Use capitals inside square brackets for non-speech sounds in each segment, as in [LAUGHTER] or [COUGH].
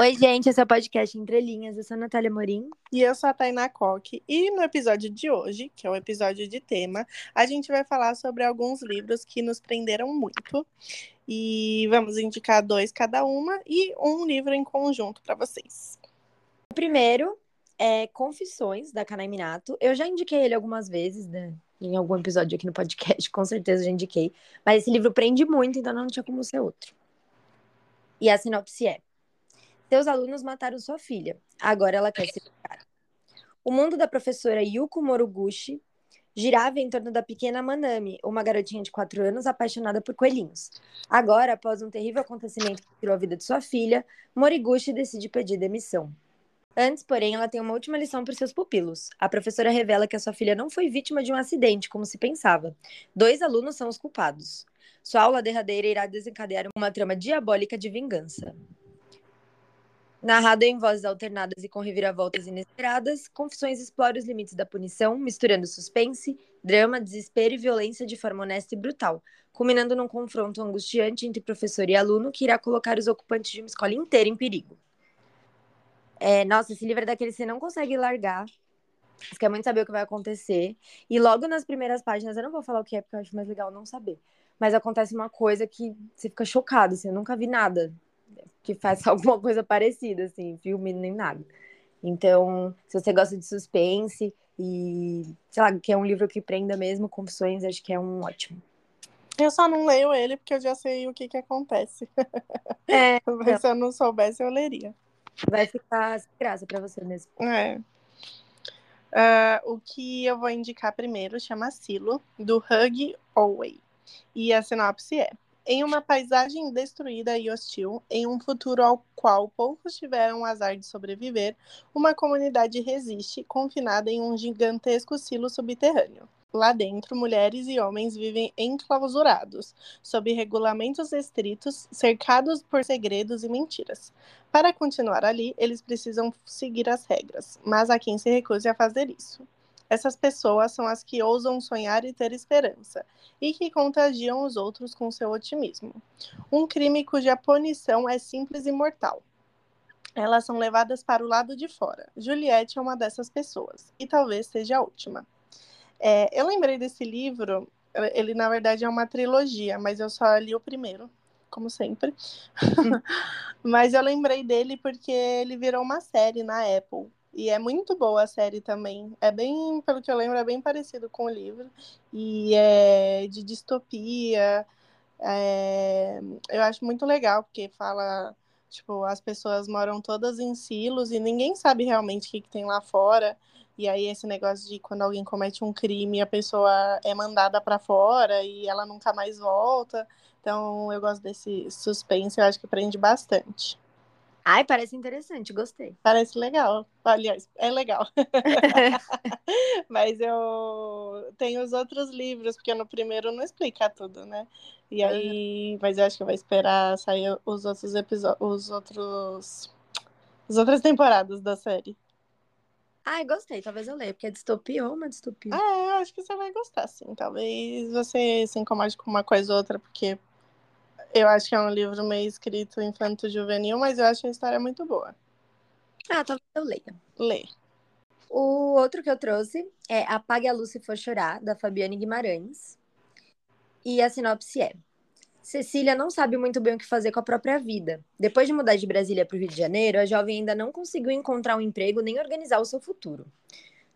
Oi, gente, esse é o podcast Entre Linhas. Eu sou a Natália Morim. E eu sou a Tainá Coque. E no episódio de hoje, que é o episódio de tema, a gente vai falar sobre alguns livros que nos prenderam muito. E vamos indicar dois cada uma e um livro em conjunto para vocês. O primeiro é Confissões, da Kanai Minato. Eu já indiquei ele algumas vezes, né? Em algum episódio aqui no podcast, [LAUGHS] com certeza já indiquei. Mas esse livro prende muito, então não tinha como ser outro. E a sinopse é: Seus alunos mataram sua filha. Agora ela quer se vingar. O mundo da professora Yuko Moruguchi girava em torno da pequena Manami, uma garotinha de 4 anos apaixonada por coelhinhos. Agora, após um terrível acontecimento que tirou a vida de sua filha, Moriguchi decide pedir demissão. Antes, porém, ela tem uma última lição para seus pupilos. A professora revela que a sua filha não foi vítima de um acidente, como se pensava. Dois alunos são os culpados. Sua aula derradeira irá desencadear uma trama diabólica de vingança. Narrado em vozes alternadas e com reviravoltas inesperadas, Confissões explora os limites da punição, misturando suspense, drama, desespero e violência de forma honesta e brutal, culminando num confronto angustiante entre professor e aluno que irá colocar os ocupantes de uma escola inteira em perigo. É, nossa, esse livro é daquele que você não consegue largar. Você quer muito saber o que vai acontecer. E logo nas primeiras páginas, eu não vou falar o que é, porque eu acho mais legal não saber. Mas acontece uma coisa que você fica chocado, assim, nunca vi nada que faça [LAUGHS] alguma coisa parecida, assim, filme nem nada. Então, se você gosta de suspense e, sei lá, que é um livro que prenda mesmo, Confissões, acho que é um ótimo. Eu só não leio ele porque eu já sei o que que acontece. É, [LAUGHS] Mas se eu não soubesse, eu leria. Vai ficar sem graça para você mesmo. É. Uh, o que eu vou indicar primeiro chama Silo, do Hug Away. E a sinopse é: Em uma paisagem destruída e hostil, em um futuro ao qual poucos tiveram o azar de sobreviver, uma comunidade resiste, confinada em um gigantesco silo subterrâneo. Lá dentro, mulheres e homens vivem enclausurados, sob regulamentos estritos, cercados por segredos e mentiras. Para continuar ali, eles precisam seguir as regras, mas há quem se recuse a fazer isso. Essas pessoas são as que ousam sonhar e ter esperança, e que contagiam os outros com seu otimismo. Um crime cuja punição é simples e mortal. Elas são levadas para o lado de fora. Juliette é uma dessas pessoas, e talvez seja a última. É, eu lembrei desse livro, ele na verdade é uma trilogia, mas eu só li o primeiro, como sempre. [LAUGHS] [LAUGHS] mas eu lembrei dele porque ele virou uma série na Apple. E é muito boa a série também. É bem, pelo que eu lembro, é bem parecido com o livro. E é de distopia. É... Eu acho muito legal, porque fala, tipo, as pessoas moram todas em silos e ninguém sabe realmente o que, que tem lá fora. E aí esse negócio de quando alguém comete um crime, a pessoa é mandada para fora e ela nunca mais volta. Então eu gosto desse suspense, eu acho que prende bastante. Ai, parece interessante, gostei. Parece legal. Aliás, é legal. [LAUGHS] Mas eu tenho os outros livros, porque no primeiro não explica tudo, né? E aí, mas eu acho que vai esperar sair os outros episódios, os outros as outras temporadas da série. Ai, gostei. Talvez eu leia, porque é distopia ou uma distopia? Ah, eu acho que você vai gostar, sim. Talvez você se incomode com uma coisa ou outra, porque eu acho que é um livro meio escrito infanto-juvenil, mas eu acho a história muito boa. Ah, talvez eu leia. Lê. O outro que eu trouxe é Apague a Luz se for chorar, da Fabiane Guimarães. E a sinopse é: Cecília não sabe muito bem o que fazer com a própria vida. Depois de mudar de Brasília para o Rio de Janeiro, a jovem ainda não conseguiu encontrar um emprego nem organizar o seu futuro.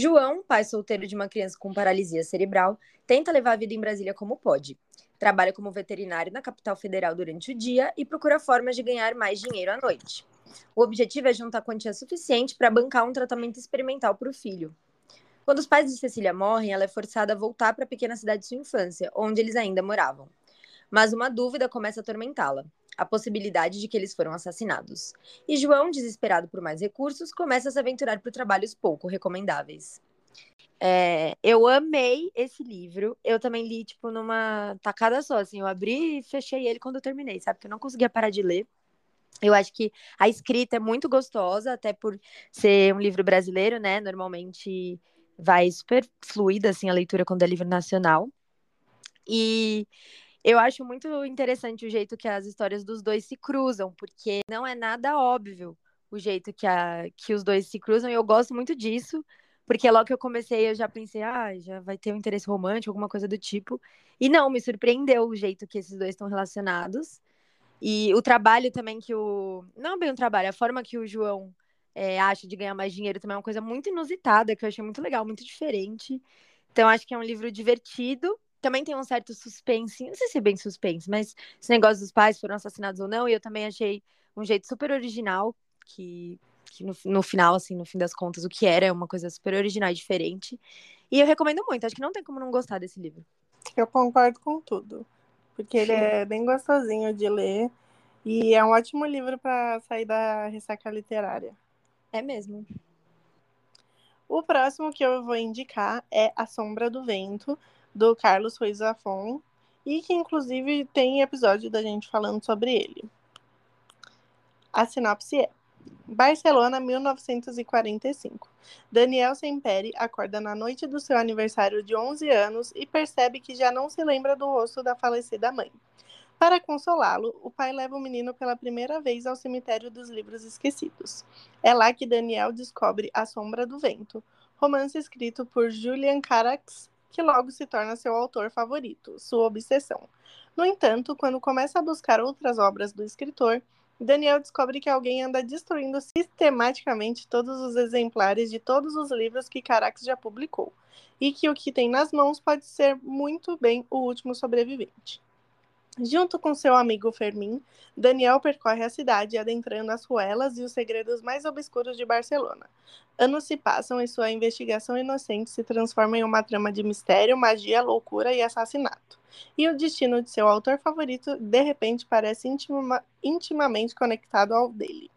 João, pai solteiro de uma criança com paralisia cerebral, tenta levar a vida em Brasília como pode. Trabalha como veterinário na capital federal durante o dia e procura formas de ganhar mais dinheiro à noite. O objetivo é juntar quantia suficiente para bancar um tratamento experimental para o filho. Quando os pais de Cecília morrem, ela é forçada a voltar para a pequena cidade de sua infância, onde eles ainda moravam. Mas uma dúvida começa a atormentá-la: a possibilidade de que eles foram assassinados. E João, desesperado por mais recursos, começa a se aventurar por trabalhos pouco recomendáveis. É, eu amei esse livro. Eu também li, tipo, numa tacada só, assim. Eu abri e fechei ele quando eu terminei, sabe? Porque eu não conseguia parar de ler. Eu acho que a escrita é muito gostosa, até por ser um livro brasileiro, né? Normalmente vai super fluida, assim, a leitura quando é livro nacional. E eu acho muito interessante o jeito que as histórias dos dois se cruzam, porque não é nada óbvio o jeito que, a, que os dois se cruzam, e eu gosto muito disso, porque logo que eu comecei eu já pensei, ah, já vai ter um interesse romântico, alguma coisa do tipo. E não, me surpreendeu o jeito que esses dois estão relacionados. E o trabalho também que o. Não bem o trabalho, a forma que o João é, acha de ganhar mais dinheiro também é uma coisa muito inusitada, que eu achei muito legal, muito diferente. Então, acho que é um livro divertido. Também tem um certo suspense, não sei se é bem suspense, mas esse negócio dos pais foram assassinados ou não, e eu também achei um jeito super original, que, que no, no final, assim, no fim das contas, o que era é uma coisa super original e diferente. E eu recomendo muito, acho que não tem como não gostar desse livro. Eu concordo com tudo porque ele é bem gostosinho de ler e é um ótimo livro para sair da ressaca literária. É mesmo. O próximo que eu vou indicar é A Sombra do Vento, do Carlos Ruiz Zafon, e que inclusive tem episódio da gente falando sobre ele. A sinopse é: Barcelona, 1945. Daniel Semperi acorda na noite do seu aniversário de 11 anos e percebe que já não se lembra do rosto da falecida mãe. Para consolá-lo, o pai leva o menino pela primeira vez ao cemitério dos livros esquecidos. É lá que Daniel descobre A Sombra do Vento, romance escrito por Julian Carax, que logo se torna seu autor favorito, sua obsessão. No entanto, quando começa a buscar outras obras do escritor, Daniel descobre que alguém anda destruindo sistematicamente todos os exemplares de todos os livros que Carax já publicou, e que o que tem nas mãos pode ser muito bem o último sobrevivente. Junto com seu amigo Fermin, Daniel percorre a cidade, adentrando as ruelas e os segredos mais obscuros de Barcelona. Anos se passam e sua investigação inocente se transforma em uma trama de mistério, magia, loucura e assassinato. E o destino de seu autor favorito, de repente, parece intima, intimamente conectado ao dele.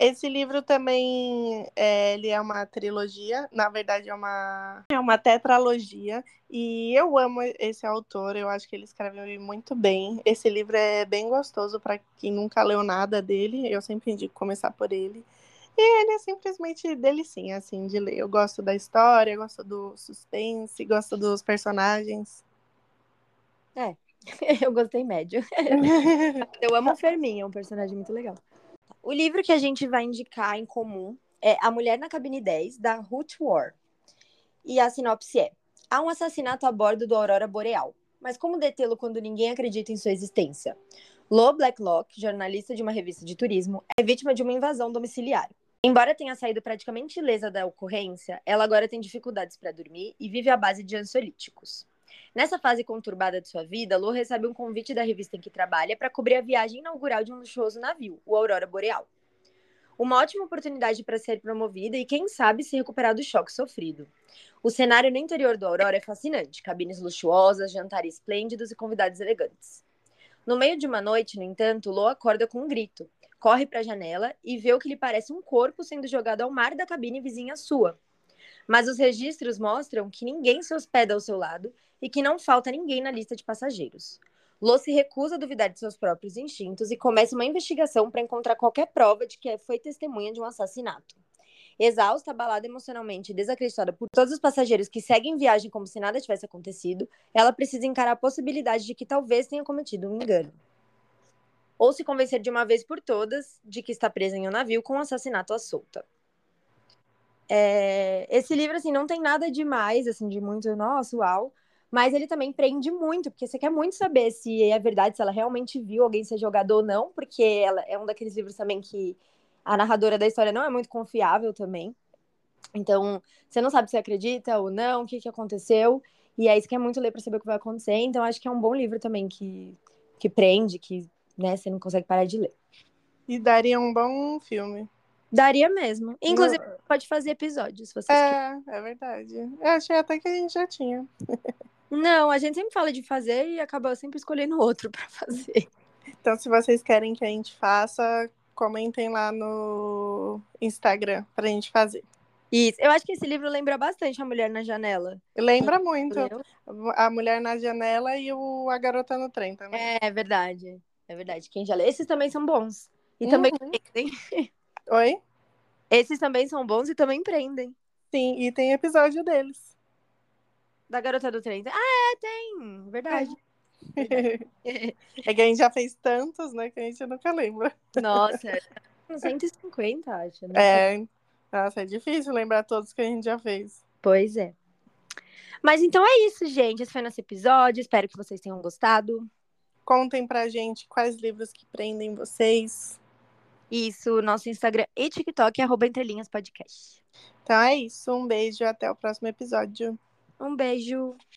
Esse livro também é, ele é uma trilogia, na verdade é uma, é uma tetralogia, e eu amo esse autor, eu acho que ele escreve muito bem. Esse livro é bem gostoso para quem nunca leu nada dele, eu sempre indico começar por ele. E ele é simplesmente delicinha, assim, de ler. Eu gosto da história, gosto do suspense, gosto dos personagens. É, [LAUGHS] eu gostei médio. [LAUGHS] eu amo o Fermin, é um personagem muito legal. O livro que a gente vai indicar em comum é A Mulher na Cabine 10, da Ruth War. E a sinopse é: Há um assassinato a bordo do Aurora Boreal. Mas como detê-lo quando ninguém acredita em sua existência? Lo Blacklock, jornalista de uma revista de turismo, é vítima de uma invasão domiciliar. Embora tenha saído praticamente ilesa da ocorrência, ela agora tem dificuldades para dormir e vive à base de ansiolíticos. Nessa fase conturbada de sua vida, Lô recebe um convite da revista em que trabalha para cobrir a viagem inaugural de um luxuoso navio, o Aurora Boreal. Uma ótima oportunidade para ser promovida e, quem sabe, se recuperar do choque sofrido. O cenário no interior do Aurora é fascinante: cabines luxuosas, jantares esplêndidos e convidados elegantes. No meio de uma noite, no entanto, Lô acorda com um grito, corre para a janela e vê o que lhe parece um corpo sendo jogado ao mar da cabine vizinha sua. Mas os registros mostram que ninguém se hospeda ao seu lado e que não falta ninguém na lista de passageiros. Lô se recusa a duvidar de seus próprios instintos e começa uma investigação para encontrar qualquer prova de que foi testemunha de um assassinato. Exausta, abalada emocionalmente e desacreditada por todos os passageiros que seguem viagem como se nada tivesse acontecido, ela precisa encarar a possibilidade de que talvez tenha cometido um engano. Ou se convencer de uma vez por todas de que está presa em um navio com um assassinato à solta. É... Esse livro, assim, não tem nada demais, assim, de muito, nossa, uau, mas ele também prende muito, porque você quer muito saber se é verdade, se ela realmente viu alguém ser jogado ou não, porque ela é um daqueles livros também que a narradora da história não é muito confiável também. Então, você não sabe se acredita ou não, o que, que aconteceu. E é isso que é muito ler para saber o que vai acontecer. Então, acho que é um bom livro também que, que prende, que né, você não consegue parar de ler. E daria um bom filme. Daria mesmo. Inclusive, não... pode fazer episódios, se vocês É, é verdade. Eu achei até que a gente já tinha. Não, a gente sempre fala de fazer e acaba sempre escolhendo outro [LAUGHS] para fazer. Então, se vocês querem que a gente faça, comentem lá no Instagram pra gente fazer. Isso. Eu acho que esse livro lembra bastante A Mulher na Janela. Lembra muito. A Mulher na Janela e o A Garota no Trem também. É verdade. É verdade. Quem já lê. Esses também são bons. E uhum. também prendem. [LAUGHS] Oi? Esses também são bons e também prendem. Sim, e tem episódio deles. Da garota do trem. Ah, é, tem! Verdade. [LAUGHS] É que a gente já fez tantos, né, que a gente nunca lembra. Nossa, é 150, acho. Né? É, nossa, é difícil lembrar todos que a gente já fez. Pois é. Mas então é isso, gente. Esse foi nosso episódio. Espero que vocês tenham gostado. Contem pra gente quais livros que prendem vocês. Isso, nosso Instagram e TikTok é arroba entrelinhaspodcast. Então é isso, um beijo, até o próximo episódio. Um beijo.